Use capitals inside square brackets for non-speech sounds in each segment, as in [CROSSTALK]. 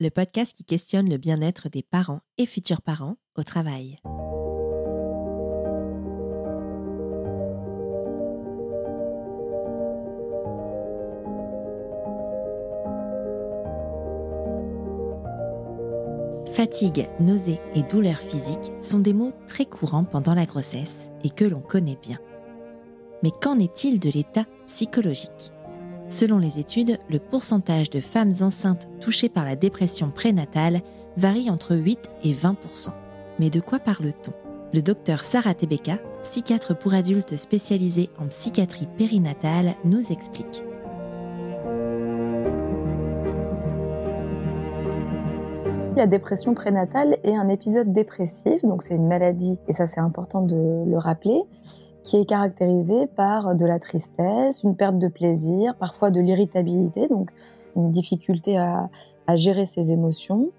Le podcast qui questionne le bien-être des parents et futurs parents au travail. Fatigue, nausées et douleurs physiques sont des mots très courants pendant la grossesse et que l'on connaît bien. Mais qu'en est-il de l'état psychologique? Selon les études, le pourcentage de femmes enceintes touchées par la dépression prénatale varie entre 8 et 20% Mais de quoi parle-t-on? Le docteur Sarah Tebeka, psychiatre pour adultes spécialisée en psychiatrie périnatale, nous explique. La dépression prénatale est un épisode dépressif, donc c'est une maladie, et ça c'est important de le rappeler, qui est caractérisée par de la tristesse, une perte de plaisir, parfois de l'irritabilité, donc une difficulté à, gérer ses émotions.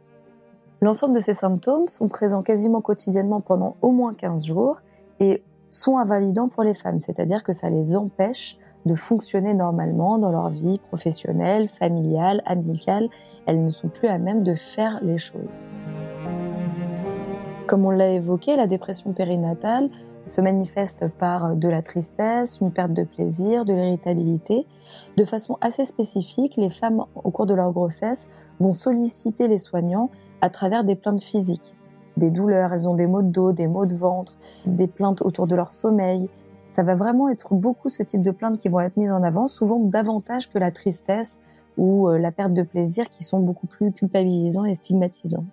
L'ensemble de ces symptômes sont présents quasiment quotidiennement pendant au moins 15 jours et sont invalidants pour les femmes, c'est-à-dire que ça les empêche de fonctionner normalement dans leur vie professionnelle, familiale, amicale. Elles ne sont plus à même de faire les choses. Comme on l'a évoqué, la dépression périnatale se manifeste par de la tristesse, une perte de plaisir, de l'irritabilité. De façon assez spécifique, les femmes, au cours de leur grossesse, vont solliciter les soignants à travers des plaintes physiques. Des douleurs, elles ont des maux de dos, des maux de ventre, des plaintes autour de leur sommeil. Ça va vraiment être beaucoup ce type de plaintes qui vont être mises en avant, souvent davantage que la tristesse ou euh, la perte de plaisir qui sont beaucoup plus culpabilisants et stigmatisants.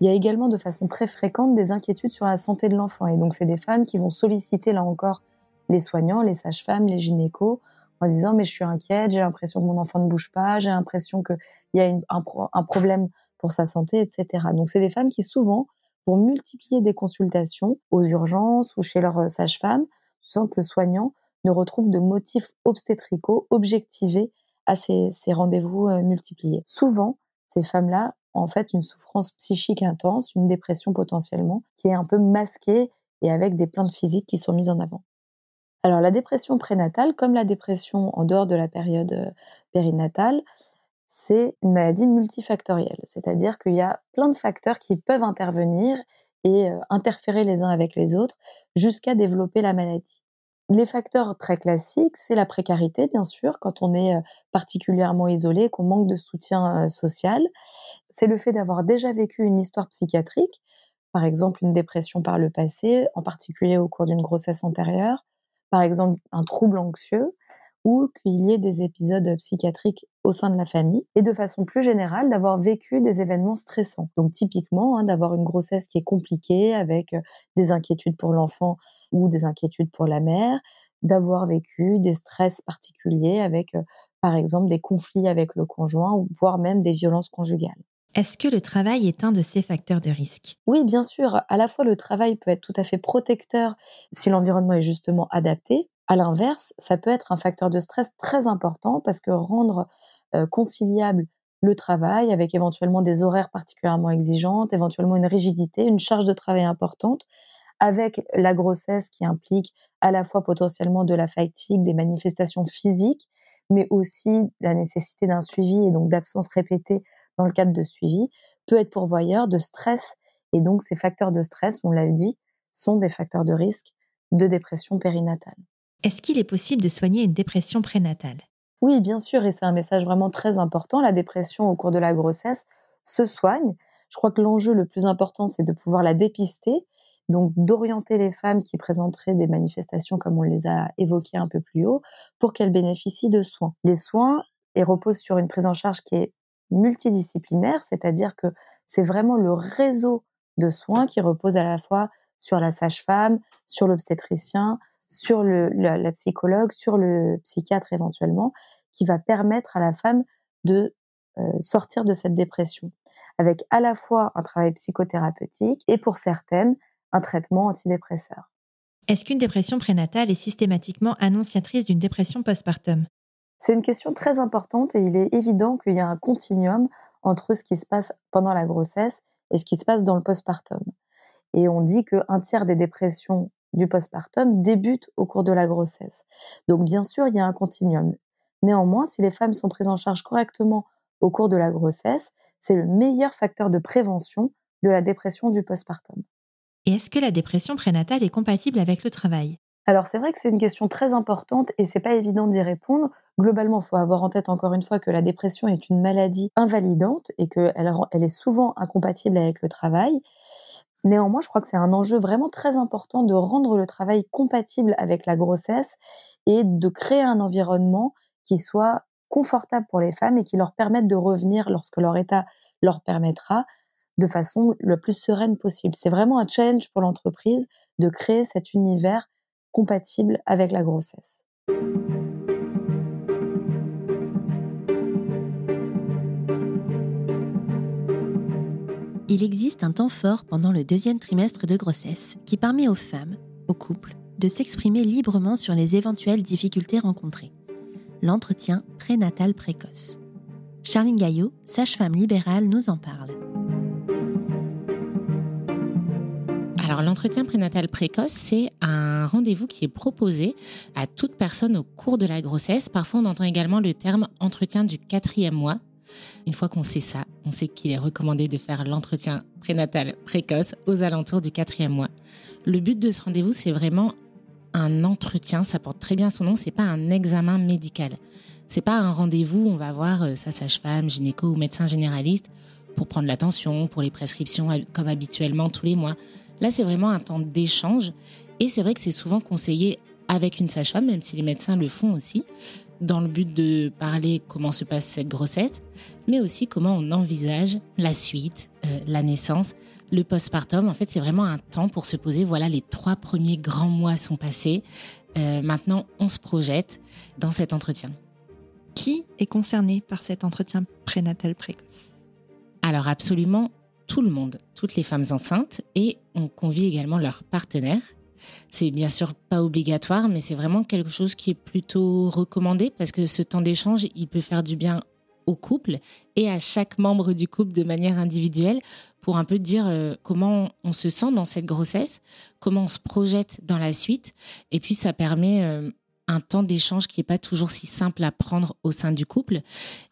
Il y a également de façon très fréquente des inquiétudes sur la santé de l'enfant. Et donc, c'est des femmes qui vont solliciter, là encore, les soignants, les sages-femmes, les gynécos, en disant, mais je suis inquiète, j'ai l'impression que mon enfant ne bouge pas, j'ai l'impression qu'il y a un, problème pour sa santé, etc. Donc, c'est des femmes qui, souvent, vont multiplier des consultations aux urgences ou chez leur euh, sage-femme, sans que le soignant ne retrouve de motifs obstétricaux objectivés à ces, ces rendez-vous euh, multipliés. Souvent, ces femmes-là en fait une souffrance psychique intense, une dépression potentiellement, qui est un peu masquée et avec des plaintes physiques qui sont mises en avant. Alors la dépression prénatale, comme la dépression en dehors de la période euh, périnatale, c'est une maladie multifactorielle, c'est-à-dire qu'il y a plein de facteurs qui peuvent intervenir et euh, interférer les uns avec les autres jusqu'à développer la maladie. Les facteurs très classiques, c'est la précarité, bien sûr, quand on est particulièrement isolé, qu'on manque de soutien social. C'est le fait d'avoir déjà vécu une histoire psychiatrique, par exemple une dépression par le passé, en particulier au cours d'une grossesse antérieure, par exemple un trouble anxieux, ou qu'il y ait des épisodes psychiatriques au sein de la famille, et de façon plus générale, d'avoir vécu des événements stressants. Donc typiquement, hein, d'avoir une grossesse qui est compliquée, avec des inquiétudes pour l'enfant ou des inquiétudes pour la mère, d'avoir vécu des stress particuliers avec, par exemple, des conflits avec le conjoint, ou voire même des violences conjugales. Est-ce que le travail est un de ces facteurs de risque? Oui, bien sûr. À la fois, le travail peut être tout à fait protecteur si l'environnement est justement adapté. À l'inverse, ça peut être un facteur de stress très important parce que rendre conciliable le travail avec éventuellement des horaires particulièrement exigeantes, éventuellement une rigidité, une charge de travail importante, avec la grossesse qui implique à la fois potentiellement de la fatigue, des manifestations physiques, mais aussi la nécessité d'un suivi et donc d'absence répétée dans le cadre de suivi, peut être pourvoyeur de stress. Et donc ces facteurs de stress, on l'a dit, sont des facteurs de risque de dépression périnatale. Est-ce qu'il est possible de soigner une dépression prénatale? Oui, bien sûr, et c'est un message vraiment très important. La dépression au cours de la grossesse se soigne. Je crois que l'enjeu le plus important, c'est de pouvoir la dépister donc d'orienter les femmes qui présenteraient des manifestations comme on les a évoquées un peu plus haut pour qu'elles bénéficient de soins. Les soins et reposent sur une prise en charge qui est multidisciplinaire, c'est-à-dire que c'est vraiment le réseau de soins qui repose à la fois sur la sage-femme, sur l'obstétricien, sur le, la, psychologue, sur le psychiatre éventuellement, qui va permettre à la femme de euh, sortir de cette dépression, avec à la fois un travail psychothérapeutique et pour certaines un traitement antidépresseur. Est-ce qu'une dépression prénatale est systématiquement annonciatrice d'une dépression postpartum? C'est une question très importante et il est évident qu'il y a un continuum entre ce qui se passe pendant la grossesse et ce qui se passe dans le postpartum. Et on dit qu'un tiers des dépressions du postpartum débutent au cours de la grossesse. Donc bien sûr, il y a un continuum. Néanmoins, si les femmes sont prises en charge correctement au cours de la grossesse, c'est le meilleur facteur de prévention de la dépression du postpartum. Et est-ce que la dépression prénatale est compatible avec le travail? Alors c'est vrai que c'est une question très importante et c'est pas évident d'y répondre. Globalement, il faut avoir en tête encore une fois que la dépression est une maladie invalidante et qu'elle elle est souvent incompatible avec le travail. Néanmoins, je crois que c'est un enjeu vraiment très important de rendre le travail compatible avec la grossesse et de créer un environnement qui soit confortable pour les femmes et qui leur permette de revenir lorsque leur état leur permettra de façon le plus sereine possible. C'est vraiment un challenge pour l'entreprise de créer cet univers compatible avec la grossesse. Il existe un temps fort pendant le deuxième trimestre de grossesse qui permet aux femmes, aux couples, de s'exprimer librement sur les éventuelles difficultés rencontrées. L'entretien prénatal précoce. Charline Gaillot, sage-femme libérale, nous en parle. Alors l'entretien prénatal précoce, c'est un rendez-vous qui est proposé à toute personne au cours de la grossesse. Parfois, on entend également le terme entretien du quatrième mois. Une fois qu'on sait ça, on sait qu'il est recommandé de faire l'entretien prénatal précoce aux alentours du quatrième mois. Le but de ce rendez-vous, c'est vraiment un entretien, ça porte très bien son nom, c'est pas un examen médical. C'est pas un rendez-vous, on va voir euh, sa sage-femme, gynéco ou médecin généraliste pour prendre l'attention, pour les prescriptions comme habituellement tous les mois. Là, c'est vraiment un temps d'échange. Et c'est vrai que c'est souvent conseillé avec une sage-femme, même si les médecins le font aussi, dans le but de parler comment se passe cette grossesse, mais aussi comment on envisage la suite, euh, la naissance, le postpartum. En fait, c'est vraiment un temps pour se poser. Voilà, les trois premiers grands mois sont passés. Euh, maintenant, on se projette dans cet entretien. Qui est concerné par cet entretien prénatal précoce? Alors, absolument tout le monde, toutes les femmes enceintes, et on convie également leurs partenaires. C'est bien sûr pas obligatoire, mais c'est vraiment quelque chose qui est plutôt recommandé parce que ce temps d'échange, il peut faire du bien au couple et à chaque membre du couple de manière individuelle pour un peu dire euh, comment on se sent dans cette grossesse, comment on se projette dans la suite. Et puis ça permet euh, un temps d'échange qui n'est pas toujours si simple à prendre au sein du couple.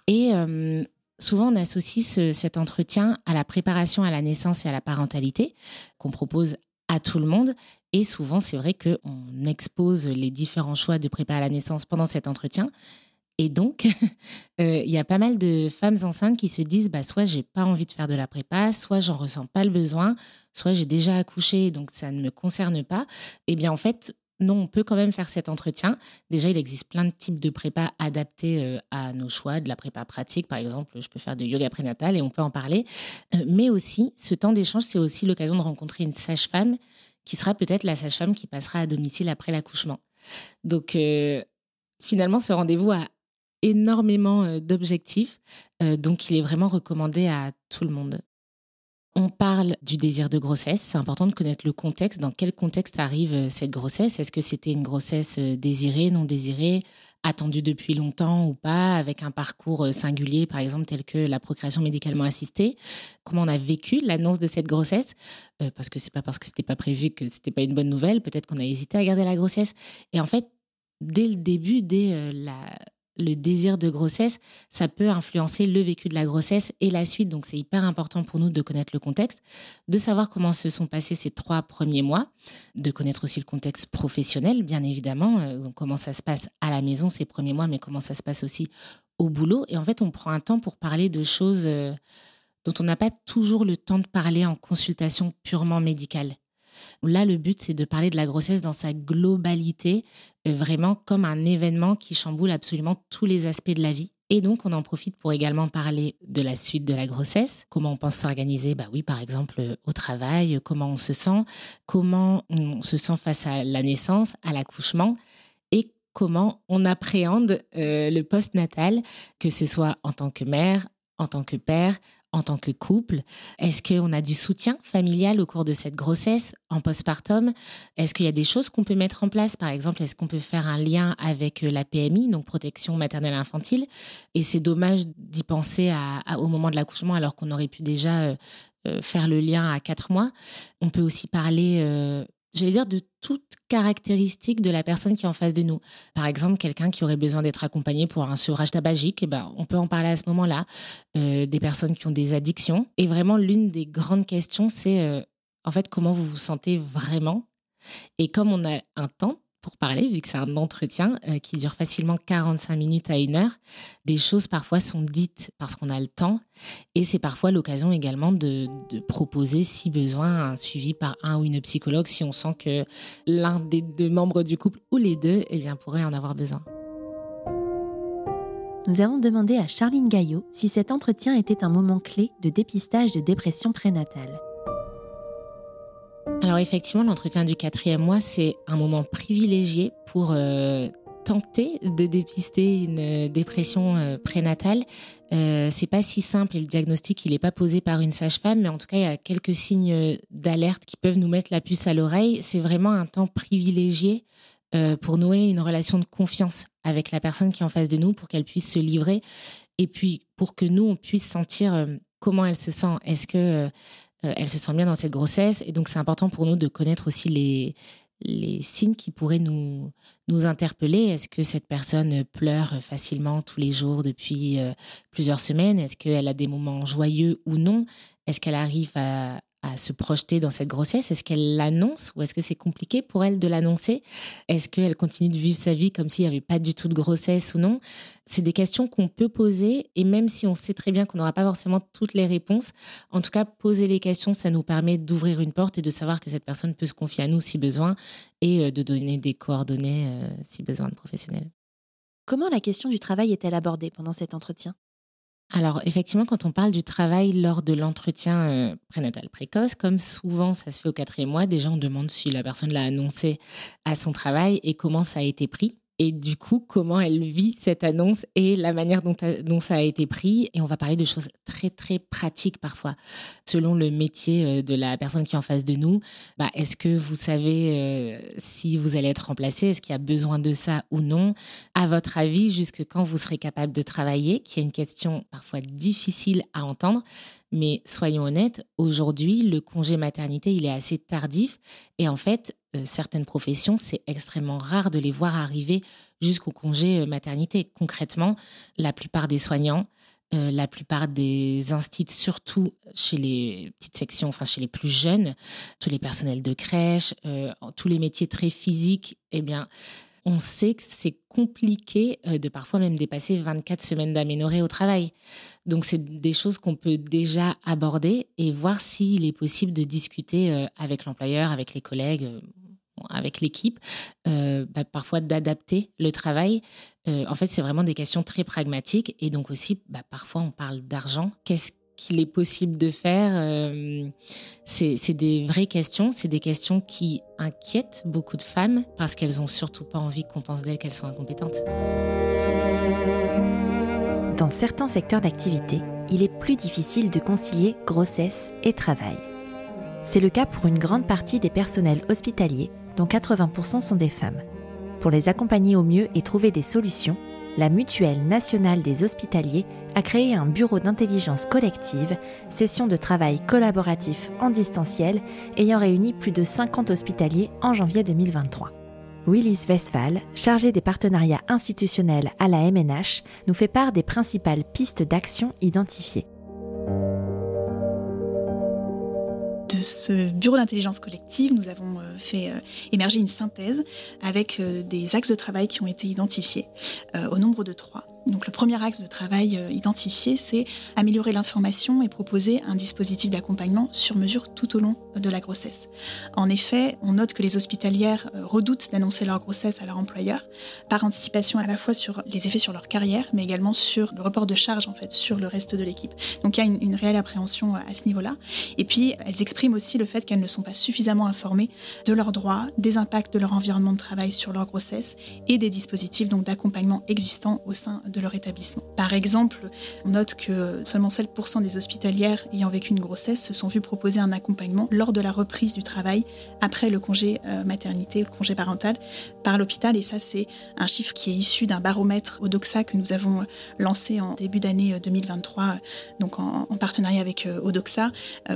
Et euh, Souvent, on associe cet entretien à la préparation à la naissance et à la parentalité qu'on propose à tout le monde. Et souvent, c'est vrai qu'on expose les différents choix de prépa à la naissance pendant cet entretien. Et donc, [LAUGHS] euh, il y a pas mal de femmes enceintes qui se disent bah, soit j'ai pas envie de faire de la prépa, soit j'en ressens pas le besoin, soit j'ai déjà accouché, donc ça ne me concerne pas. Eh bien, en fait, non, on peut quand même faire cet entretien. Déjà, il existe plein de types de prépa adaptés euh, à nos choix, de la prépa pratique, par exemple, je peux faire de yoga prénatal et on peut en parler. Euh, mais aussi, ce temps d'échange, c'est aussi l'occasion de rencontrer une sage-femme qui sera peut-être la sage-femme qui passera à domicile après l'accouchement. Donc, euh, finalement, ce rendez-vous a énormément d'objectifs, donc il est vraiment recommandé à tout le monde. On parle du désir de grossesse. C'est important de connaître le contexte. Dans quel contexte arrive euh, cette grossesse? Est-ce que c'était une grossesse euh, désirée, non désirée, attendue depuis longtemps ou pas, avec un parcours euh, singulier, par exemple, tel que la procréation médicalement assistée Comment on a vécu l'annonce de cette grossesse? Parce que c'est pas parce que c'était pas prévu que c'était pas une bonne nouvelle. Peut-être qu'on a hésité à garder la grossesse. Et en fait, dès le début, dès la, le désir de grossesse, ça peut influencer le vécu de la grossesse et la suite. Donc c'est hyper important pour nous de connaître le contexte, de savoir comment se sont passés ces trois premiers mois, de connaître aussi le contexte professionnel, bien évidemment, euh, comment ça se passe à la maison ces premiers mois, mais comment ça se passe aussi au boulot. Et en fait, on prend un temps pour parler de choses euh, dont on n'a pas toujours le temps de parler en consultation purement médicale. Là, le but, c'est de parler de la grossesse dans sa globalité, euh, vraiment comme un événement qui chamboule absolument tous les aspects de la vie. Et donc, on en profite pour également parler de la suite de la grossesse, comment on pense s'organiser, bah oui, par exemple, euh, au travail, comment on se sent, comment on se sent face à la naissance, à l'accouchement, et comment on appréhende euh, le post-natal, que ce soit en tant que mère, en tant que père, en tant que couple Est-ce qu'on a du soutien familial au cours de cette grossesse en postpartum? Est-ce qu'il y a des choses qu'on peut mettre en place? Par exemple, est-ce qu'on peut faire un lien avec euh, la PMI, donc protection maternelle infantile? Et c'est dommage d'y penser au moment de l'accouchement alors qu'on aurait pu déjà euh, euh, faire le lien à quatre mois. On peut aussi parler j'allais dire, de toute caractéristique de la personne qui est en face de nous. Par exemple, quelqu'un qui aurait besoin d'être accompagné pour un sevrage tabagique, eh ben, on peut en parler à ce moment-là. Euh, des personnes qui ont des addictions. Et vraiment, l'une des grandes questions, c'est euh, en fait comment vous vous sentez vraiment. Et comme on a un temps pour parler, vu que c'est un entretien euh, qui dure facilement 45 minutes à une heure. Des choses parfois sont dites parce qu'on a le temps et c'est parfois l'occasion également de, proposer, si besoin, un suivi par un ou une psychologue si on sent que l'un des deux membres du couple ou les deux eh bien, pourrait en avoir besoin. Nous avons demandé à Charline Gaillot si cet entretien était un moment clé de dépistage de dépression prénatale. Alors effectivement, l'entretien du quatrième mois, c'est un moment privilégié pour euh, tenter de dépister une euh, dépression euh, prénatale. Euh, c'est pas si simple et le diagnostic il n'est pas posé par une sage-femme, mais en tout cas il y a quelques signes d'alerte qui peuvent nous mettre la puce à l'oreille. C'est vraiment un temps privilégié pour nouer une relation de confiance avec la personne qui est en face de nous, pour qu'elle puisse se livrer et puis pour que nous on puisse sentir comment elle se sent. Est-ce que elle se sent bien dans cette grossesse. Et donc, c'est important pour nous de connaître aussi les, les signes qui pourraient nous, nous interpeller. Est-ce que cette personne pleure facilement tous les jours depuis euh, plusieurs semaines? Est-ce qu'elle a des moments joyeux ou non? Est-ce qu'elle arrive à, à se projeter dans cette grossesse? Est-ce qu'elle l'annonce ou est-ce que c'est compliqué pour elle de l'annoncer? Est-ce qu'elle continue de vivre sa vie comme s'il n'y avait pas du tout de grossesse ou non? C'est des questions qu'on peut poser et même si on sait très bien qu'on n'aura pas forcément toutes les réponses, en tout cas poser les questions, ça nous permet d'ouvrir une porte et de savoir que cette personne peut se confier à nous si besoin et euh, de donner des coordonnées euh, si besoin de professionnels. Comment la question du travail est-elle abordée pendant cet entretien? Alors effectivement, quand on parle du travail lors de l'entretien euh, prénatal précoce, comme souvent ça se fait au quatrième mois, déjà on demande si la personne l'a annoncé à son travail et comment ça a été pris et du coup comment elle vit cette annonce et la manière dont, ça a été pris. Et on va parler de choses très très pratiques parfois, selon le métier euh, de la personne qui est en face de nous. Bah, Est-ce que vous savez euh, si vous allez être remplacé? Est-ce qu'il y a besoin de ça ou non? À votre avis, jusque quand vous serez capable de travailler Qui est une question parfois difficile à entendre. Mais soyons honnêtes, aujourd'hui, le congé maternité, il est assez tardif. Et en fait, certaines professions, c'est extrêmement rare de les voir arriver jusqu'au congé euh, maternité. Concrètement, la plupart des soignants, euh, la plupart des instituts, surtout chez les petites sections, enfin chez les plus jeunes, tous les personnels de crèche, tous les métiers très physiques, eh bien, on sait que c'est compliqué de parfois même dépasser 24 semaines d'aménorrhée au travail. Donc, c'est des choses qu'on peut déjà aborder et voir s'il est possible de discuter avec l'employeur, avec les collègues avec l'équipe, euh, bah, parfois d'adapter le travail. Euh, en fait, c'est vraiment des questions très pragmatiques. Et donc aussi, bah, parfois, on parle d'argent. Qu'est-ce qu'il est possible de faire euh, C'est des vraies questions. C'est des questions qui inquiètent beaucoup de femmes parce qu'elles n'ont surtout pas envie qu'on pense d'elles qu'elles sont incompétentes. Dans certains secteurs d'activité, il est plus difficile de concilier grossesse et travail. C'est le cas pour une grande partie des personnels hospitaliers dont 80% sont des femmes. Pour les accompagner au mieux et trouver des solutions, la Mutuelle nationale des hospitaliers a créé un bureau d'intelligence collective, session de travail collaboratif en distanciel, ayant réuni plus de 50 hospitaliers en janvier 2023. Willis Westphal, chargé des partenariats institutionnels à la MNH, nous fait part des principales pistes d'action identifiées. De ce bureau d'intelligence collective, nous avons euh, fait euh, émerger une synthèse avec euh, des axes de travail qui ont été identifiés au nombre de trois. Donc le premier axe de travail euh, identifié, c'est améliorer l'information et proposer un dispositif d'accompagnement sur mesure tout au long de la grossesse. En effet, on note que les hospitalières euh, redoutent d'annoncer leur grossesse à leur employeur par anticipation à la fois sur les effets sur leur carrière, mais également sur le report de charge en fait sur le reste de l'équipe. Donc il y a une, réelle appréhension euh, à ce niveau-là. Et puis elles expriment aussi le fait qu'elles ne sont pas suffisamment informées de leurs droits, des impacts de leur environnement de travail sur leur grossesse et des dispositifs donc d'accompagnement existants au sein de de leur établissement. Par exemple, on note que seulement 7% des hospitalières ayant vécu une grossesse se sont vues proposer un accompagnement lors de la reprise du travail après le congé euh, maternité ou le congé parental par l'hôpital. Et ça, c'est un chiffre qui est issu d'un baromètre au DOXA que nous avons lancé en début d'année 2023, donc en, partenariat avec Odoxa,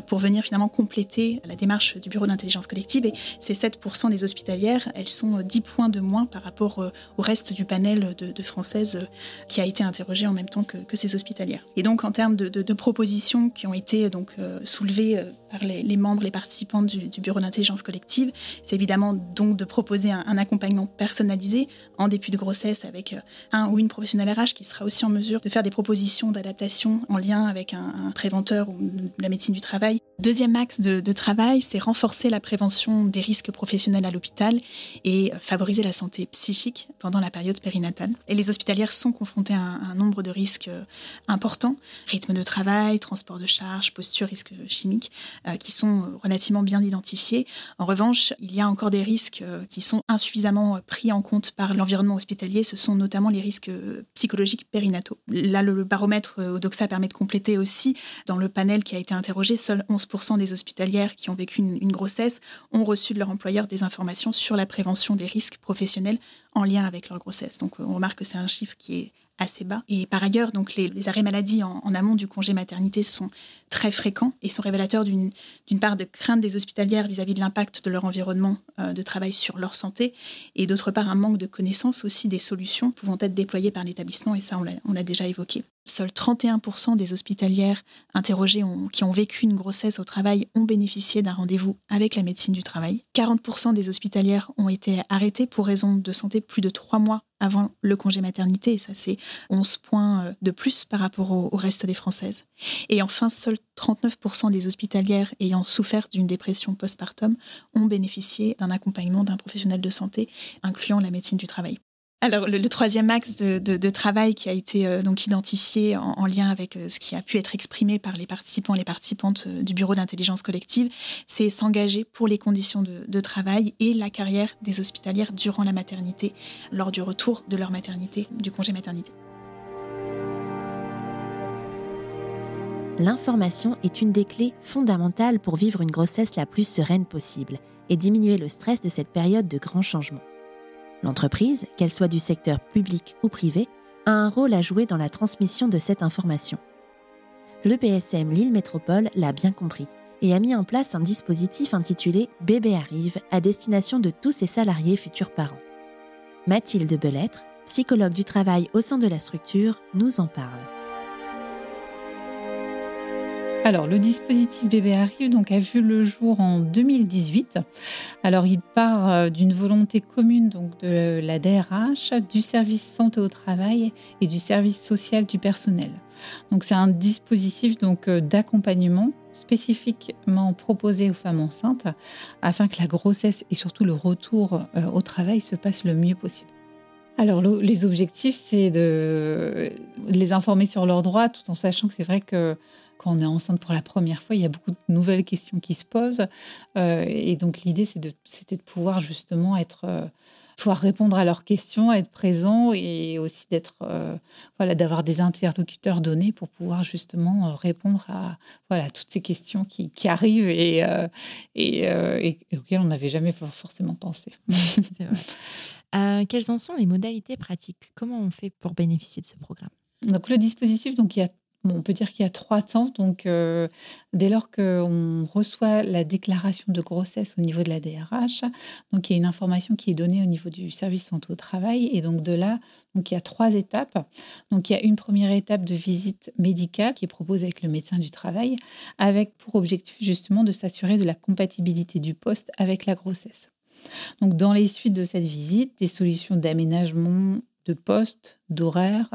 pour venir finalement compléter la démarche du Bureau d'intelligence collective. Et ces 7% des hospitalières, elles sont 10 points de moins par rapport au reste du panel de, Françaises qui a été interrogé en même temps que, ces hospitalières. Et donc, en termes de, propositions qui ont été donc euh, soulevées euh, par les, membres, les participants du, Bureau d'intelligence collective, c'est évidemment donc de proposer un, accompagnement personnalisé en début de grossesse avec euh, un ou une professionnelle RH qui sera aussi en mesure de faire des propositions d'adaptation en lien avec un, préventeur ou la médecine du travail. Deuxième axe de, travail, c'est renforcer la prévention des risques professionnels à l'hôpital et favoriser la santé psychique pendant la période périnatale. Et les hospitalières sont confrontées à un, nombre de risques euh, importants, rythme de travail, transport de charge, posture, risques chimiques, euh, qui sont relativement bien identifiés. En revanche, il y a encore des risques euh, qui sont insuffisamment pris en compte par l'environnement hospitalier. Ce sont notamment les risques psychologiques périnataux. Là, le, baromètre Odoxa permet de compléter aussi dans le panel qui a été interrogé, seuls 11% des hospitalières qui ont vécu une, une grossesse ont reçu de leur employeur des informations sur la prévention des risques professionnels en lien avec leur grossesse. Donc on remarque que c'est un chiffre qui est assez bas. Et par ailleurs, donc les, arrêts maladie en, amont du congé maternité sont très fréquents et sont révélateurs d'une part de crainte des hospitalières vis-à-vis de l'impact de leur environnement euh, de travail sur leur santé et d'autre part un manque de connaissance aussi des solutions pouvant être déployées par l'établissement et ça on l'a déjà évoqué. Seuls 31% des hospitalières interrogées qui ont vécu une grossesse au travail ont bénéficié d'un rendez-vous avec la médecine du travail. 40% des hospitalières ont été arrêtées pour raison de santé plus de trois mois avant le congé maternité, et ça c'est 11 points euh, de plus par rapport au, reste des Françaises. Et enfin, seuls 39% des hospitalières ayant souffert d'une dépression postpartum ont bénéficié d'un accompagnement d'un professionnel de santé, incluant la médecine du travail. Alors, le, troisième axe de, travail qui a été euh, donc identifié en, lien avec euh, ce qui a pu être exprimé par les participants et les participantes euh, du Bureau d'intelligence collective, c'est s'engager pour les conditions de, travail et la carrière des hospitalières durant la maternité, lors du retour de leur maternité, du congé maternité. L'information est une des clés fondamentales pour vivre une grossesse la plus sereine possible et diminuer le stress de cette période de grands changements. L'entreprise, qu'elle soit du secteur public ou privé, a un rôle à jouer dans la transmission de cette information. Le PSM Lille Métropole l'a bien compris et a mis en place un dispositif intitulé Bébé arrive à destination de tous ses salariés futurs parents. Mathilde Belêtre, psychologue du travail au sein de la structure, nous en parle. Alors, le dispositif Bébé Arrive donc, a vu le jour en 2018. Alors, il part euh, d'une volonté commune donc, de la DRH, du service santé au travail et du service social du personnel. Donc, c'est un dispositif donc, euh, d'accompagnement spécifiquement proposé aux femmes enceintes afin que la grossesse et surtout le retour euh, au travail se passe le mieux possible. Alors, les objectifs, c'est de les informer sur leurs droits, tout en sachant que c'est vrai que quand on est enceinte pour la première fois, il y a beaucoup de nouvelles questions qui se posent. Euh, et donc l'idée, c'était de, pouvoir justement être, euh, pouvoir répondre à leurs questions, être présent et aussi d'être, euh, voilà, d'avoir des interlocuteurs donnés pour pouvoir justement répondre à voilà toutes ces questions qui, qui arrivent et, et, et, auxquelles on n'avait jamais forcément pensé. [LAUGHS] quelles en sont les modalités pratiques? Comment on fait pour bénéficier de ce programme? Donc le dispositif, donc il y a on peut dire qu'il y a trois temps. Donc, euh, dès lors qu'on reçoit la déclaration de grossesse au niveau de la DRH, donc il y a une information qui est donnée au niveau du service santé au travail. Et donc, de là, donc, il y a trois étapes. Donc, il y a une première étape de visite médicale qui est proposée avec le médecin du travail, avec pour objectif justement de s'assurer de la compatibilité du poste avec la grossesse. Donc, dans les suites de cette visite, des solutions d'aménagement de poste, d'horaire,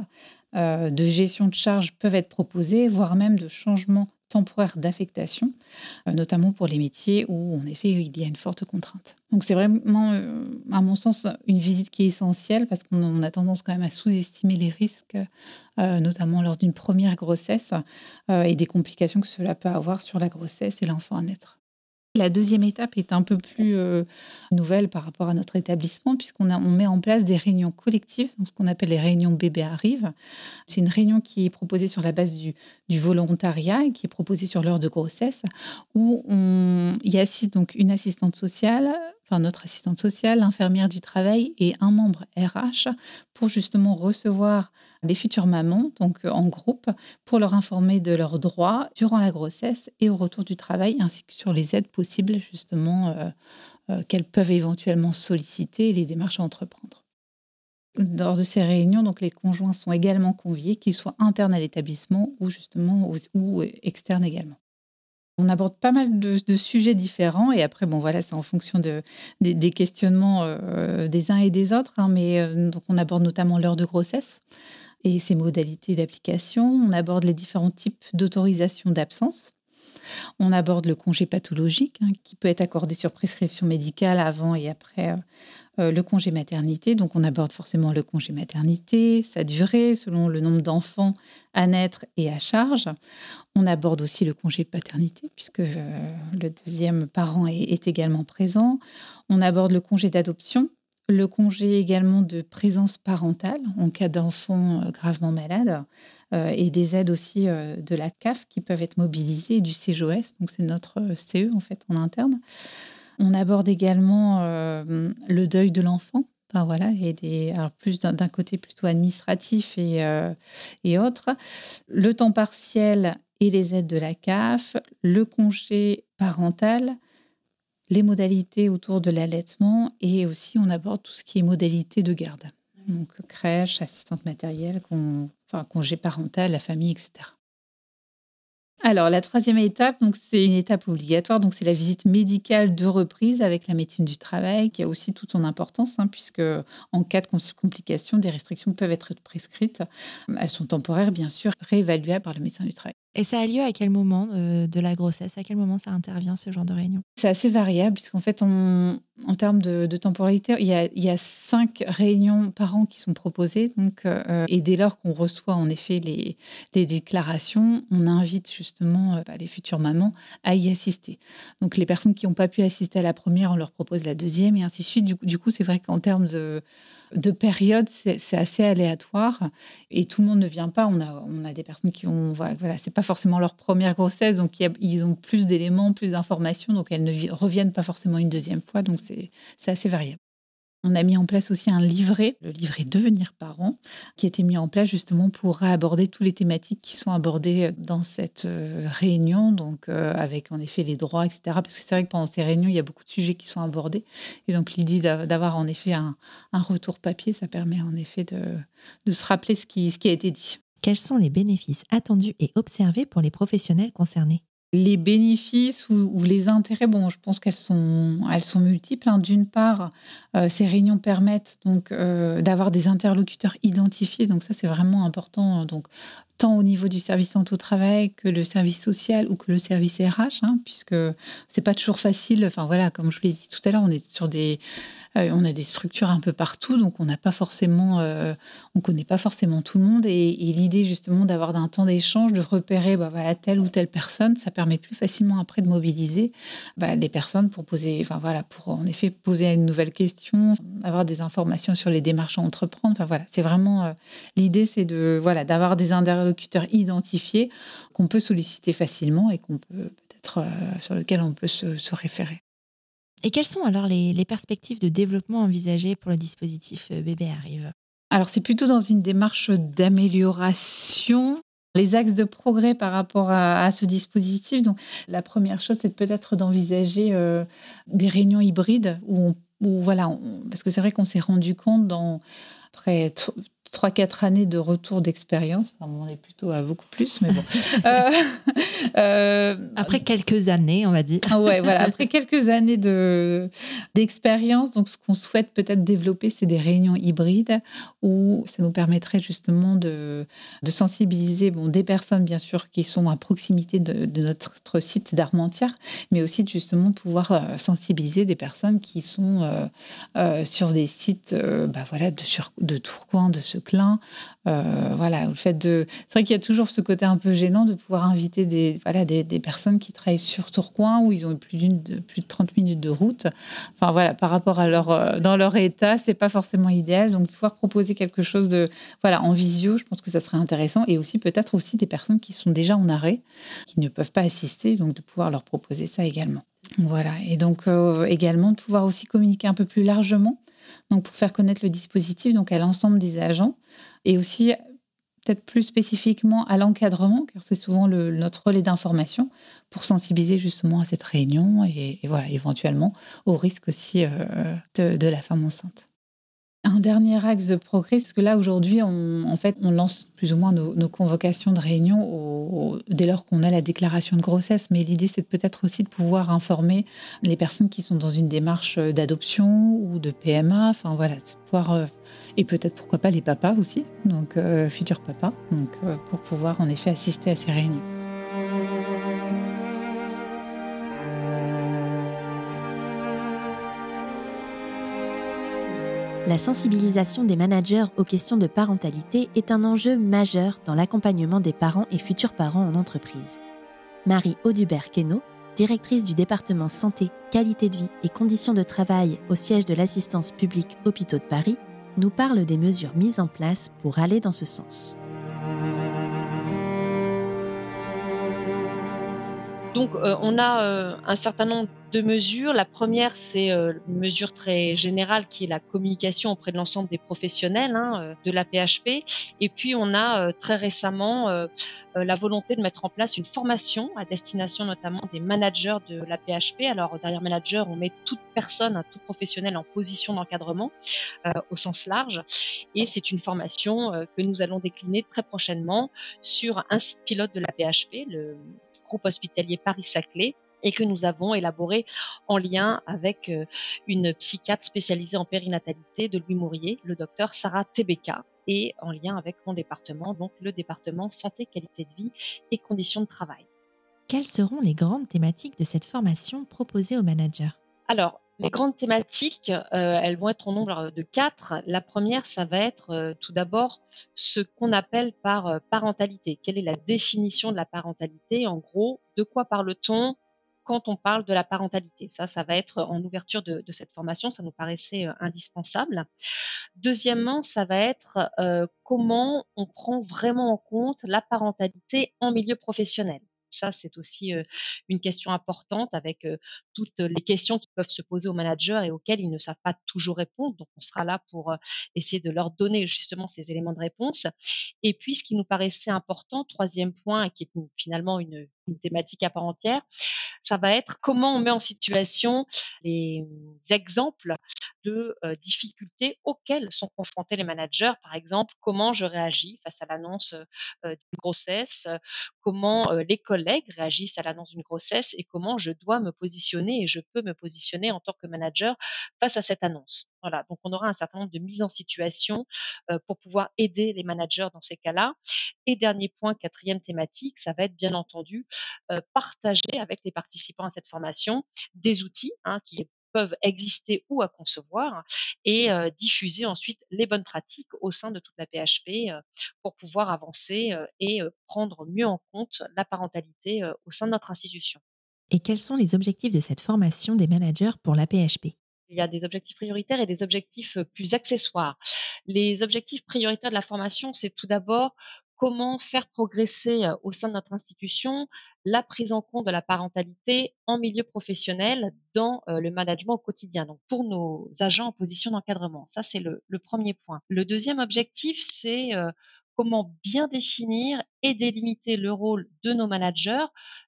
euh, de gestion de charges peuvent être proposées, voire même de changements temporaires d'affectation, euh, notamment pour les métiers où, en effet, il y a une forte contrainte. Donc, c'est vraiment, euh, à mon sens, une visite qui est essentielle parce qu'on a tendance quand même à sous-estimer les risques, notamment lors d'une première grossesse et des complications que cela peut avoir sur la grossesse et l'enfant à naître. La deuxième étape est un peu plus euh, nouvelle par rapport à notre établissement, puisqu'on on met en place des réunions collectives, donc ce qu'on appelle les réunions bébé arrive. C'est une réunion qui est proposée sur la base du, volontariat et qui est proposée sur l'heure de grossesse, où on y assiste donc une assistante sociale, enfin notre assistante sociale, l'infirmière du travail et un membre RH pour justement recevoir les futures mamans, donc euh, en groupe, pour leur informer de leurs droits durant la grossesse et au retour du travail, ainsi que sur les aides possibles justement euh, euh, qu'elles peuvent éventuellement solliciter et les démarches à entreprendre. Lors de ces réunions, donc les conjoints sont également conviés, qu'ils soient internes à l'établissement ou justement ou, externes également. On aborde pas mal de, sujets différents et après, bon voilà, c'est en fonction de, des, questionnements des uns et des autres, hein, mais donc on aborde notamment l'heure de grossesse, et ses modalités d'application. On aborde les différents types d'autorisation d'absence. On aborde le congé pathologique hein, qui peut être accordé sur prescription médicale avant et après euh, euh, le congé maternité. Donc on aborde forcément le congé maternité, sa durée selon le nombre d'enfants à naître et à charge. On aborde aussi le congé paternité puisque euh, le deuxième parent est également présent. On aborde le congé d'adoption le congé également de présence parentale en cas d'enfant euh, gravement malade euh, et des aides aussi euh, de la CAF qui peuvent être mobilisées du CJOS, donc c'est notre CE en fait en interne. On aborde également le deuil de l'enfant. voilà, et des, alors plus d'un côté plutôt administratif et, et autres. Le temps partiel et les aides de la CAF, le congé parental, les modalités autour de l'allaitement et aussi on aborde tout ce qui est modalité de garde. Donc crèche, assistante matérielle, congé parental, la famille, etc. Alors, la troisième étape, donc c'est une étape obligatoire, donc c'est la visite médicale de reprise avec la médecine du travail, qui a aussi toute son importance, hein, puisque en cas de complications, des restrictions peuvent être prescrites. Elles sont temporaires, bien sûr, réévaluables par le médecin du travail. Et ça a lieu à quel moment euh, de la grossesse? À quel moment ça intervient, ce genre de réunion? C'est assez variable, puisqu'en fait, en termes de, temporalité, il y, a, cinq réunions par an qui sont proposées. Donc, euh, et dès lors qu'on reçoit en effet les, déclarations, on invite justement euh, bah, les futures mamans à y assister. Donc les personnes qui n'ont pas pu assister à la première, on leur propose la deuxième et ainsi de suite. Du, coup, c'est vrai qu'en termes de, de période, c'est assez aléatoire et tout le monde ne vient pas. On a, on a des personnes qui ont, voilà, c'est pas forcément leur première grossesse, donc ils ont plus d'éléments, plus d'informations, donc elles ne reviennent pas forcément une deuxième fois. Donc c'est assez variable. On a mis en place aussi un livret, le livret Devenir parent, qui a été mis en place justement pour aborder toutes les thématiques qui sont abordées dans cette euh, réunion, donc euh, avec en effet les droits, etc. Parce que c'est vrai que pendant ces réunions, il y a beaucoup de sujets qui sont abordés. Et donc l'idée d'avoir en effet un, retour papier, ça permet en effet de, se rappeler ce qui a été dit. Quels sont les bénéfices attendus et observés pour les professionnels concernés? Les bénéfices ou, les intérêts, bon, je pense qu'elles sont, multiples. Hein. D'une part, euh, ces réunions permettent donc euh, d'avoir des interlocuteurs identifiés, donc ça c'est vraiment important. Donc tant au niveau du service santé au travail que le service social ou que le service RH, hein, puisque c'est pas toujours facile. Enfin voilà, comme je vous l'ai dit tout à l'heure, on est sur des euh, on a des structures un peu partout, donc on n'a pas forcément, euh, on connaît pas forcément tout le monde. Et, l'idée justement d'avoir un temps d'échange, de repérer bah, voilà, telle ou telle personne, ça permet plus facilement après de mobiliser bah, les personnes pour poser, enfin voilà, pour en effet poser une nouvelle question, avoir des informations sur les démarches à entreprendre. Enfin voilà, c'est vraiment euh, l'idée, c'est de voilà d'avoir des interlocuteurs identifiés qu'on peut solliciter facilement et qu'on peut peut-être sur lesquels on peut se référer. Et quelles sont alors les, perspectives de développement envisagées pour le dispositif euh, Bébé Arrive? Alors c'est plutôt dans une démarche d'amélioration. Les axes de progrès par rapport à, ce dispositif. Donc, la première chose, c'est peut-être d'envisager euh, des réunions hybrides où, voilà, parce que c'est vrai qu'on s'est rendu compte dans après 3-4 années de retour d'expérience. on est plutôt à beaucoup plus, mais bon. [LAUGHS] Euh, euh, après quelques années, on va dire. Ah ouais, voilà. [LAUGHS] Après quelques années de, d'expérience, donc ce qu'on souhaite peut-être développer, c'est des réunions hybrides où ça nous permettrait justement de, de sensibiliser bon, des personnes, bien sûr, qui sont à proximité de, notre site d'Armentières, mais aussi justement pouvoir euh, sensibiliser des personnes qui sont sur des sites bah, voilà, de, sur, de Tourcoing, de ce Seclin. Euh, voilà, le fait de. C'est vrai qu'il y a toujours ce côté un peu gênant de pouvoir inviter des, voilà, des, personnes qui travaillent sur Tourcoing où ils ont plus, de, plus de 30 minutes de route. Enfin voilà, par rapport à leur. Euh, dans leur état, c'est pas forcément idéal. Donc, pouvoir proposer quelque chose de. Voilà, en visio, je pense que ça serait intéressant. Et aussi, peut-être aussi des personnes qui sont déjà en arrêt, qui ne peuvent pas assister, donc de pouvoir leur proposer ça également. Voilà, et donc euh, également de pouvoir aussi communiquer un peu plus largement, donc pour faire connaître le dispositif donc à l'ensemble des agents et aussi peut-être plus spécifiquement à l'encadrement, car c'est souvent notre relais d'information pour sensibiliser justement à cette réunion et, voilà éventuellement au risque aussi euh, de la femme enceinte. Un dernier axe de progrès, parce que là aujourd'hui, on, en fait, on lance plus ou moins nos, convocations de réunion dès lors qu'on a la déclaration de grossesse. Mais l'idée, c'est peut-être aussi de pouvoir informer les personnes qui sont dans une démarche d'adoption ou de PMA. Enfin voilà, pouvoir euh, et peut-être pourquoi pas les papas aussi, donc euh, futurs papas, donc euh, pour pouvoir en effet assister à ces réunions. La sensibilisation des managers aux questions de parentalité est un enjeu majeur dans l'accompagnement des parents et futurs parents en entreprise. Marie Audubert-Queneau, directrice du département santé, qualité de vie et conditions de travail au siège de l'assistance publique Hôpitaux de Paris, nous parle des mesures mises en place pour aller dans ce sens. Donc, euh, on a euh, un certain nombre de mesures. La première, c'est euh, une mesure très générale qui est la communication auprès de l'ensemble des professionnels hein, de la PHP. Et puis, on a très récemment la volonté de mettre en place une formation à destination notamment des managers de la PHP. Alors, derrière manager, on met toute personne, hein, tout professionnel en position d'encadrement au sens large. Et c'est une formation que nous allons décliner très prochainement sur un site pilote de la PHP, le groupe hospitalier Paris-Saclay et que nous avons élaboré en lien avec euh, une psychiatre spécialisée en périnatalité de Louis Mourier, le docteur Sarah Tebeka, et en lien avec mon département, donc le département santé, qualité de vie et conditions de travail. Quelles seront les grandes thématiques de cette formation proposée aux managers Alors, les grandes thématiques, euh, elles vont être au nombre de quatre. La première, ça va être euh, tout d'abord ce qu'on appelle par euh, parentalité. Quelle est la définition de la parentalité? En gros, de quoi parle-t-on? Quand on parle de la parentalité Ça, ça va être en ouverture de, cette formation. Ça nous paraissait indispensable. Deuxièmement, ça va être comment on prend vraiment en compte la parentalité en milieu professionnel. Ça, c'est aussi une question importante avec toutes les questions qui peuvent se poser aux managers et auxquelles ils ne savent pas toujours répondre. Donc, on sera là pour essayer de leur donner justement ces éléments de réponse. Et puis, ce qui nous paraissait important, troisième point, qui est finalement une, thématique à part entière, ça va être comment on met en situation les exemples de difficultés auxquelles sont confrontés les managers. Par exemple, comment je réagis face à l'annonce d'une grossesse, comment les collègues réagissent à l'annonce d'une grossesse et comment je dois me positionner et je peux me positionner en tant que manager face à cette annonce. Voilà, donc on aura un certain nombre de mises en situation pour pouvoir aider les managers dans ces cas-là. Et dernier point, quatrième thématique, ça va être bien entendu partager avec les participants à cette formation des outils hein, qui peuvent exister ou à concevoir et diffuser ensuite les bonnes pratiques au sein de toute la PHP pour pouvoir avancer et prendre mieux en compte la parentalité au sein de notre institution. Et quels sont les objectifs de cette formation des managers pour la PHP il y a des objectifs prioritaires et des objectifs plus accessoires. Les objectifs prioritaires de la formation, c'est tout d'abord comment faire progresser au sein de notre institution la prise en compte de la parentalité en milieu professionnel dans le management au quotidien, donc pour nos agents en position d'encadrement. Ça, c'est le, premier point. Le deuxième objectif, c'est comment bien définir et délimiter le rôle de nos managers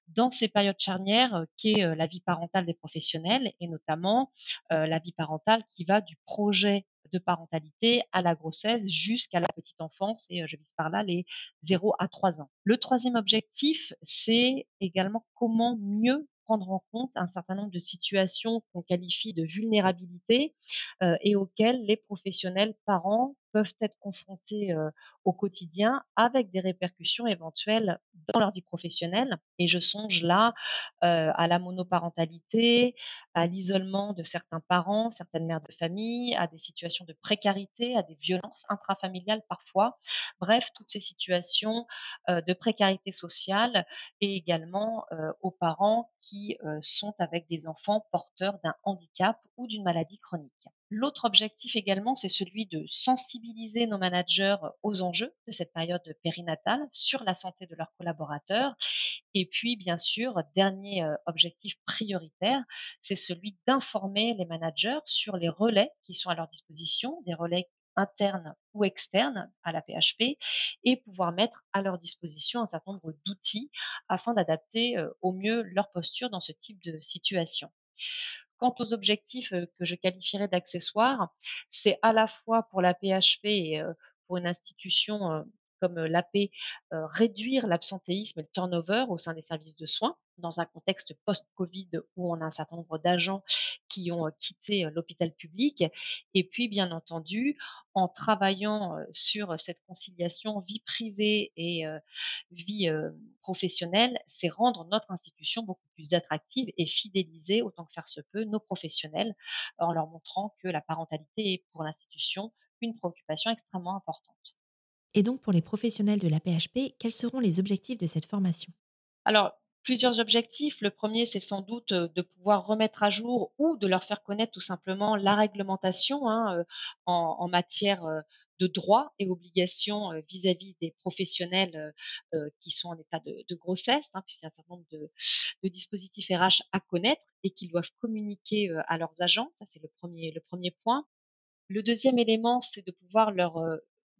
dans ces périodes charnières qui est la vie parentale des professionnels et notamment la vie parentale qui va du projet de parentalité à la grossesse jusqu'à la petite enfance et je vise par là les 0 à 3 ans. Le troisième objectif, c'est également comment mieux prendre en compte un certain nombre de situations qu'on qualifie de vulnérabilité et auxquelles les professionnels parents peuvent être confrontés au quotidien avec des répercussions éventuelles dans leur vie professionnelle. Et je songe là à la monoparentalité, à l'isolement de certains parents, certaines mères de famille, à des situations de précarité, à des violences intrafamiliales parfois. Bref, toutes ces situations de précarité sociale et également aux parents qui sont avec des enfants porteurs d'un handicap ou d'une maladie chronique. L'autre objectif également, c'est celui de sensibiliser nos managers aux enjeux de cette période périnatale sur la santé de leurs collaborateurs. Et puis, bien sûr, dernier euh, objectif prioritaire, c'est celui d'informer les managers sur les relais qui sont à leur disposition, des relais internes ou externes à la PHP, et pouvoir mettre à leur disposition un certain nombre d'outils afin d'adapter euh, au mieux leur posture dans ce type de situation. Quant aux objectifs que je qualifierais d'accessoires, c'est à la fois pour la PHP et pour une institution comme l'AP, réduire l'absentéisme et le turnover au sein des services de soins dans un contexte post-Covid où on a un certain nombre d'agents qui ont quitté l'hôpital public. Et puis, bien entendu, en travaillant sur cette conciliation vie privée et vie professionnelle, c'est rendre notre institution beaucoup plus attractive et fidéliser autant que faire se peut nos professionnels en leur montrant que la parentalité est pour l'institution une préoccupation extrêmement importante. Et donc pour les professionnels de la PHP, quels seront les objectifs de cette formation? Alors, plusieurs objectifs. Le premier, c'est sans doute de pouvoir remettre à jour ou de leur faire connaître tout simplement la réglementation hein, en, matière de droits et obligations vis-à-vis des professionnels qui sont en état de, grossesse, hein, puisqu'il y a un certain nombre de, de, dispositifs RH à connaître et qu'ils doivent communiquer à leurs agents. Ça, c'est le premier, le premier point. Le deuxième élément, c'est de pouvoir leur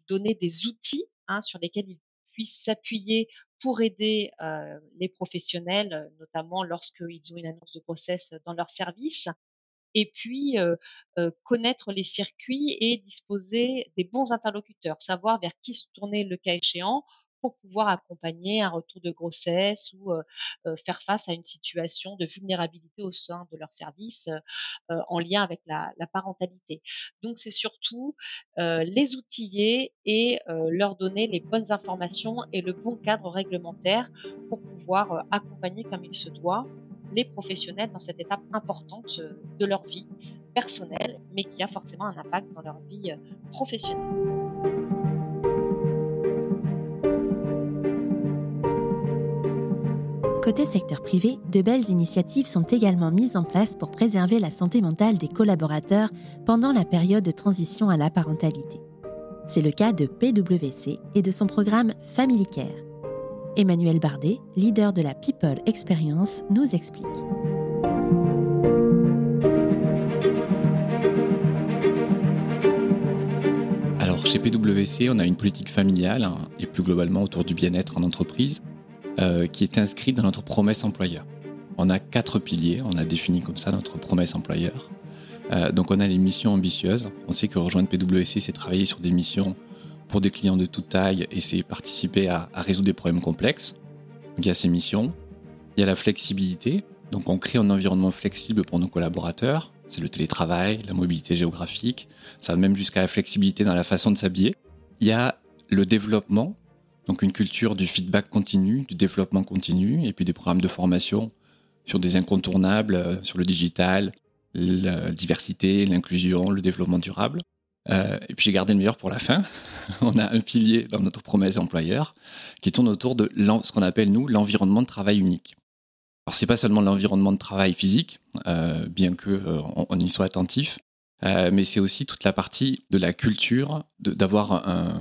donner des outils hein, sur lesquels ils puissent s'appuyer pour aider euh, les professionnels, notamment lorsqu'ils ont une annonce de grossesse dans leur service. Et puis, euh, euh, connaître les circuits et disposer des bons interlocuteurs, savoir vers qui se tourner le cas échéant pour pouvoir accompagner un retour de grossesse ou faire face à une situation de vulnérabilité au sein de leur service en lien avec la, parentalité. Donc c'est surtout les outiller et leur donner les bonnes informations et le bon cadre réglementaire pour pouvoir accompagner comme il se doit les professionnels dans cette étape importante de leur vie personnelle, mais qui a forcément un impact dans leur vie professionnelle. Côté secteur privé, de belles initiatives sont également mises en place pour préserver la santé mentale des collaborateurs pendant la période de transition à la parentalité. C'est le cas de PwC et de son programme Family Care. Emmanuel Bardet, leader de la People Experience, nous explique. Alors chez PwC, on a une politique familiale hein, et plus globalement autour du bien-être en entreprise euh, qui est inscrit dans notre promesse employeur. On a quatre piliers, on a défini comme ça notre promesse employeur. Euh, donc on a les missions ambitieuses. On sait que rejoindre PwC, c'est travailler sur des missions pour des clients de toute taille et c'est participer à, résoudre des problèmes complexes. Il y a ces missions. Il y a la flexibilité. Donc on crée un environnement flexible pour nos collaborateurs. C'est le télétravail, la mobilité géographique. Ça va même jusqu'à la flexibilité dans la façon de s'habiller. Il y a le développement. Donc une culture du feedback continu, du développement continu, et puis des programmes de formation sur des incontournables, euh, sur le digital, la diversité, l'inclusion, le développement durable. Euh, et puis j'ai gardé le meilleur pour la fin. [LAUGHS] On a un pilier dans notre promesse employeur qui tourne autour de ce qu'on appelle nous l'environnement de travail unique. Alors c'est pas seulement l'environnement de travail physique, euh, bien que on, y soit attentif, euh, mais c'est aussi toute la partie de la culture, d'avoir un,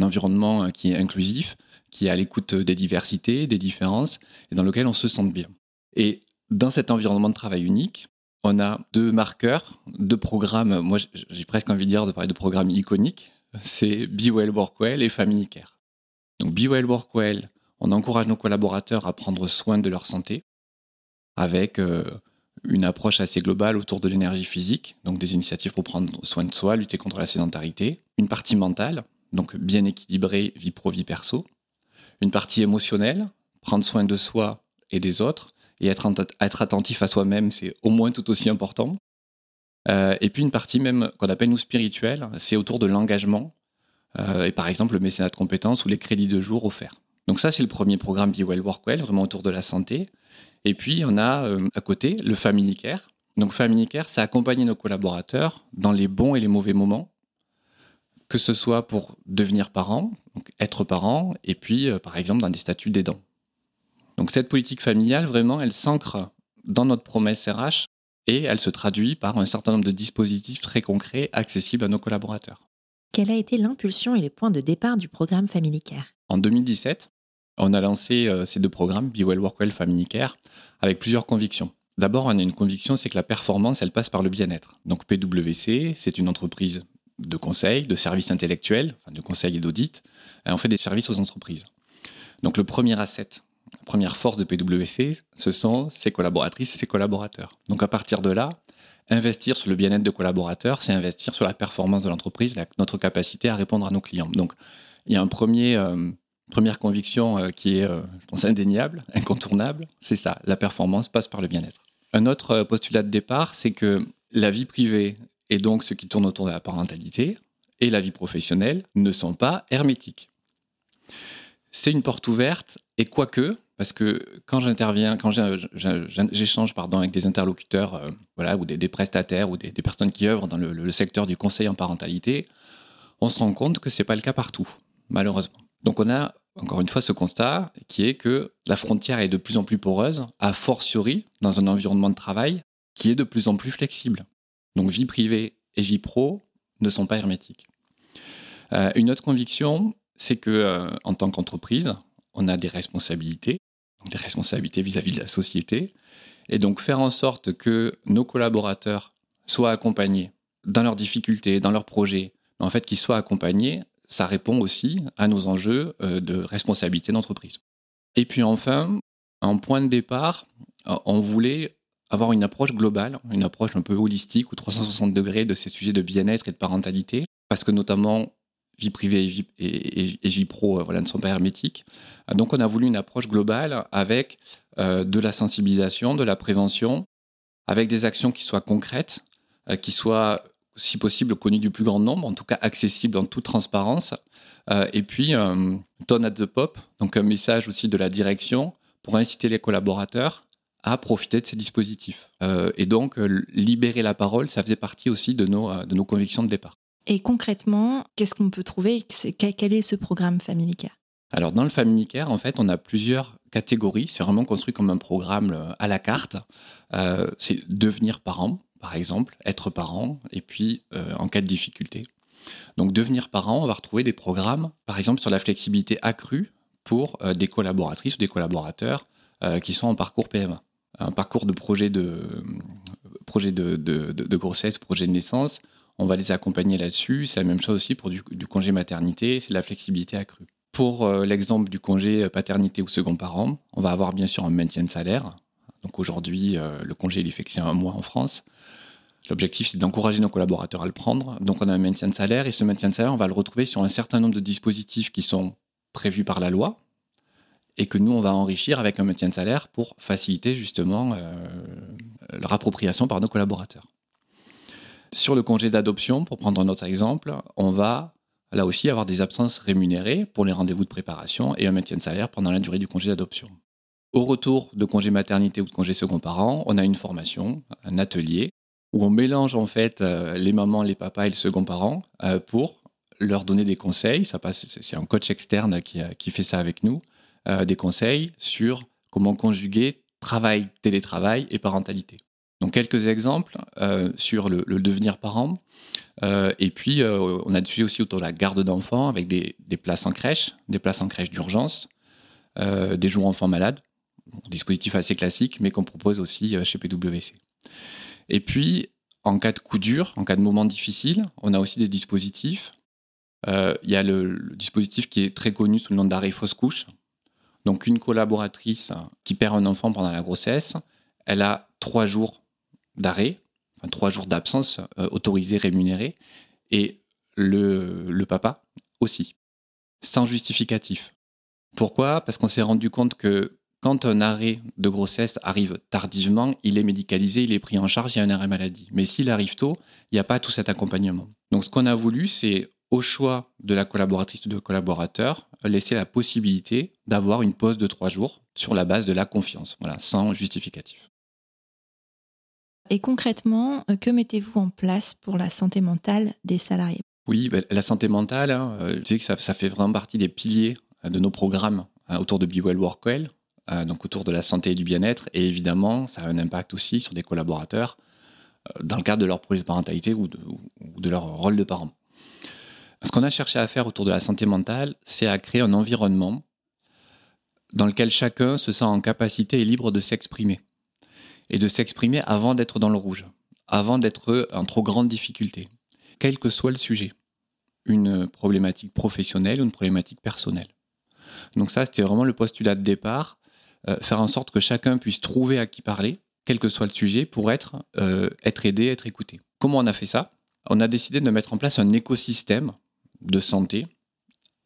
environnement qui est inclusif, qui est à l'écoute des diversités, des différences, et dans lequel on se sente bien. Et dans cet environnement de travail unique, on a deux marqueurs, deux programmes, moi j'ai presque envie de dire de parler de programmes iconiques, c'est Be Well Work Well et Family Care. Donc Be Well Work Well, on encourage nos collaborateurs à prendre soin de leur santé avec euh, une approche assez globale autour de l'énergie physique, donc des initiatives pour prendre soin de soi, lutter contre la sédentarité, une partie mentale, donc bien équilibrée vie pro, vie perso, une partie émotionnelle, prendre soin de soi et des autres, et être, être attentif à soi-même, c'est au moins tout aussi important. Euh, et puis une partie même qu'on appelle nous spirituelle, c'est autour de l'engagement, et par exemple le mécénat de compétences ou les crédits de jour offerts. Donc ça, c'est le premier programme Be Well Work Well, vraiment autour de la santé. Et puis, on a à côté le Family Care. Donc Family Care, ça accompagner nos collaborateurs dans les bons et les mauvais moments, que ce soit pour devenir parent, donc être parent, et puis par exemple dans des statuts d'aidant. Donc cette politique familiale, vraiment, elle s'ancre dans notre promesse RH et elle se traduit par un certain nombre de dispositifs très concrets accessibles à nos collaborateurs. Quelle a été l'impulsion et les points de départ du programme Family Care? En 2017, on a lancé euh, ces deux programmes, Be Well Work Well Family Care, avec plusieurs convictions. D'abord, on a une conviction, c'est que la performance, elle passe par le bien-être. Donc PwC, c'est une entreprise de conseil, de services intellectuels, de conseil et d'audit. On fait des services aux entreprises. Donc le premier asset la première force de PwC, ce sont ses collaboratrices et ses collaborateurs. Donc à partir de là, investir sur le bien-être de collaborateurs, c'est investir sur la performance de l'entreprise, notre capacité à répondre à nos clients. Donc il y a une euh, première conviction euh, qui est, euh, je pense, indéniable, [LAUGHS] incontournable, c'est ça, la performance passe par le bien-être. Un autre postulat de départ, c'est que la vie privée et donc ce qui tourne autour de la parentalité et la vie professionnelle ne sont pas hermétiques c'est une porte ouverte, et quoique, parce que quand j'interviens, quand j'échange avec des interlocuteurs euh, voilà, ou des, prestataires ou des, personnes qui œuvrent dans le, secteur du conseil en parentalité, on se rend compte que ce n'est pas le cas partout, malheureusement. Donc on a encore une fois ce constat qui est que la frontière est de plus en plus poreuse, a fortiori dans un environnement de travail qui est de plus en plus flexible. Donc vie privée et vie pro ne sont pas hermétiques. Euh, une autre conviction, c'est que euh, en tant qu'entreprise, on a des responsabilités, des responsabilités vis-à-vis de la société, et donc faire en sorte que nos collaborateurs soient accompagnés dans leurs difficultés, dans leurs projets, en fait qu'ils soient accompagnés, ça répond aussi à nos enjeux euh, de responsabilité d'entreprise. Et puis enfin, en point de départ, euh, on voulait avoir une approche globale, une approche un peu holistique ou 360 degrés de ces sujets de bien-être et de parentalité, parce que notamment vie privée et vie, pro euh, ne sont pas hermétiques. Donc on a voulu une approche globale avec de la sensibilisation, de la prévention, avec des actions qui soient concrètes, qui soient si possible connues du plus grand nombre, en tout cas accessibles en toute transparence. et puis, ton at the pop, donc un message aussi de la direction pour inciter les collaborateurs à profiter de ces dispositifs. et donc, libérer la parole, ça faisait partie aussi de nos, de nos convictions de départ. Et concrètement, qu'est-ce qu'on peut trouver? Quel est ce programme Family Care? Alors dans le Family Care, en fait, on a plusieurs catégories. C'est vraiment construit comme un programme euh, à la carte. Euh, c'est devenir parent, par exemple, être parent, et puis euh, en cas de difficulté. Donc devenir parent, on va retrouver des programmes, par exemple sur la flexibilité accrue pour des collaboratrices ou des collaborateurs qui sont en parcours PMA, un parcours de projet de, grossesse, projet de naissance on va les accompagner là-dessus. C'est la même chose aussi pour du, congé maternité, c'est de la flexibilité accrue. Pour euh, l'exemple du congé euh, paternité ou second parent, on va avoir bien sûr un maintien de salaire. Donc aujourd'hui, euh, le congé, il est que c'est un mois en France. L'objectif, c'est d'encourager nos collaborateurs à le prendre. Donc on a un maintien de salaire et ce maintien de salaire, on va le retrouver sur un certain nombre de dispositifs qui sont prévus par la loi et que nous, on va enrichir avec un maintien de salaire pour faciliter justement leur appropriation par nos collaborateurs. Sur le congé d'adoption, pour prendre un autre exemple, on va là aussi avoir des absences rémunérées pour les rendez-vous de préparation et un maintien de salaire pendant la durée du congé d'adoption. Au retour de congé maternité ou de congé second parent, on a une formation, un atelier, où on mélange en fait euh, les mamans, les papas et le second parent euh, pour leur donner des conseils. C'est un coach externe qui, qui, fait ça avec nous, euh, des conseils sur comment conjuguer travail, télétravail et parentalité. Donc quelques exemples euh, sur le, devenir parent. Euh, et puis, euh, on a des aussi autour de la garde d'enfants avec des, places en crèche, des places en crèche d'urgence, des jours enfants malades, dispositif assez classique, mais qu'on propose aussi chez PwC. Et puis, en cas de coup dur, en cas de moment difficile, on a aussi des dispositifs. Il y a le, dispositif qui est très connu sous le nom d'arrêt fausse couche. Donc, une collaboratrice qui perd un enfant pendant la grossesse, elle a trois jours d'arrêt, trois jours d'absence euh, autorisés, rémunérés, et le, papa aussi, sans justificatif. Pourquoi? Parce qu'on s'est rendu compte que quand un arrêt de grossesse arrive tardivement, il est médicalisé, il est pris en charge, il y a un arrêt maladie. Mais s'il arrive tôt, il n'y a pas tout cet accompagnement. Donc ce qu'on a voulu, c'est au choix de la collaboratrice ou du collaborateur, laisser la possibilité d'avoir une pause de trois jours sur la base de la confiance, voilà, sans justificatif. Et concrètement, euh, que mettez-vous en place pour la santé mentale des salariés? Oui, ben, la santé mentale, hein, euh, que ça, fait vraiment partie des piliers euh, de nos programmes autour de Be Well Work Well, donc autour de la santé et du bien-être. Et évidemment, ça a un impact aussi sur des collaborateurs dans le cadre de leur projet de parentalité ou de leur rôle de parent. Ce qu'on a cherché à faire autour de la santé mentale, c'est à créer un environnement dans lequel chacun se sent en capacité et libre de s'exprimer. Et de s'exprimer avant d'être dans le rouge, avant d'être en trop grande difficulté, quel que soit le sujet. Une problématique professionnelle ou une problématique personnelle. Donc ça, c'était vraiment le postulat de départ, euh, faire en sorte que chacun puisse trouver à qui parler, quel que soit le sujet, pour être, euh, être aidé, être écouté. Comment on a fait ça? On a décidé de mettre en place un écosystème de santé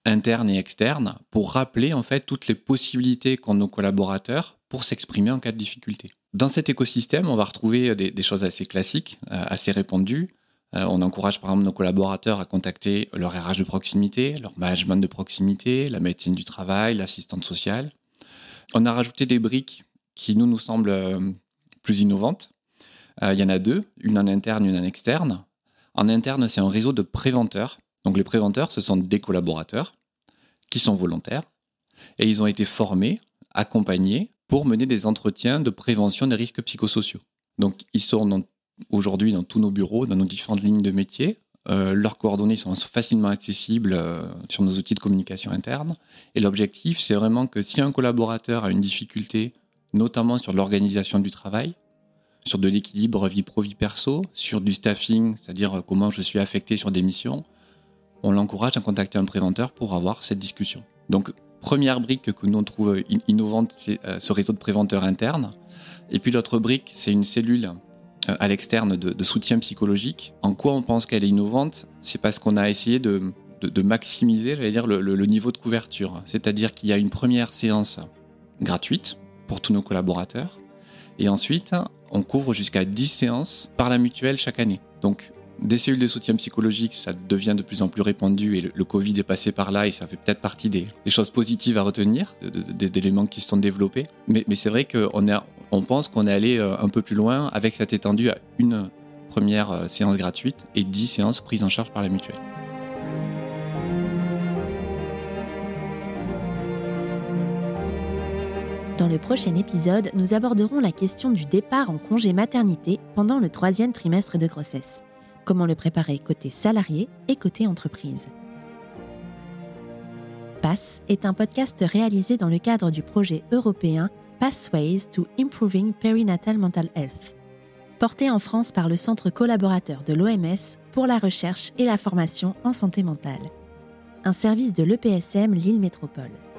interne et externe pour rappeler en fait toutes les possibilités qu'ont nos collaborateurs pour s'exprimer en cas de difficulté. Dans cet écosystème, on va retrouver des, choses assez classiques, euh, assez répandues. Euh, on encourage par exemple nos collaborateurs à contacter leur RH de proximité, leur management de proximité, la médecine du travail, l'assistante sociale. On a rajouté des briques qui nous nous semblent euh, plus innovantes. Il y en a deux, une en interne, une en externe. En interne, c'est un réseau de préventeurs donc les préventeurs, ce sont des collaborateurs qui sont volontaires et ils ont été formés, accompagnés pour mener des entretiens de prévention des risques psychosociaux. Donc ils sont aujourd'hui dans tous nos bureaux, dans nos différentes lignes de métier. Euh, leurs coordonnées sont facilement accessibles euh, sur nos outils de communication interne. Et l'objectif, c'est vraiment que si un collaborateur a une difficulté, notamment sur l'organisation du travail, sur de l'équilibre vie pro-vie perso, sur du staffing, c'est-à-dire comment je suis affecté sur des missions, on l'encourage à contacter un préventeur pour avoir cette discussion. Donc, première brique que nous on trouve innovante, c'est euh, ce réseau de préventeurs internes. Et puis l'autre brique, c'est une cellule euh, à l'externe de, soutien psychologique. En quoi on pense qu'elle est innovante? C'est parce qu'on a essayé de, maximiser, j'allais le, niveau de couverture. C'est-à-dire qu'il y a une première séance gratuite pour tous nos collaborateurs. Et ensuite, on couvre jusqu'à 10 séances par la mutuelle chaque année. Des cellules de soutien psychologique, ça devient de plus en plus répandu et le, Covid est passé par là et ça fait peut-être partie des, choses positives à retenir, des éléments qui se sont développés. Mais, c'est vrai qu'on on pense qu'on est allé euh, un peu plus loin avec cette étendue à une première euh, séance gratuite et dix séances prises en charge par la mutuelle. Dans le prochain épisode, nous aborderons la question du départ en congé maternité pendant le troisième trimestre de grossesse comment le préparer côté salarié et côté entreprise. PASS est un podcast réalisé dans le cadre du projet européen Pathways to Improving Perinatal Mental Health, porté en France par le Centre collaborateur de l'OMS pour la recherche et la formation en santé mentale, un service de l'EPSM Lille Métropole.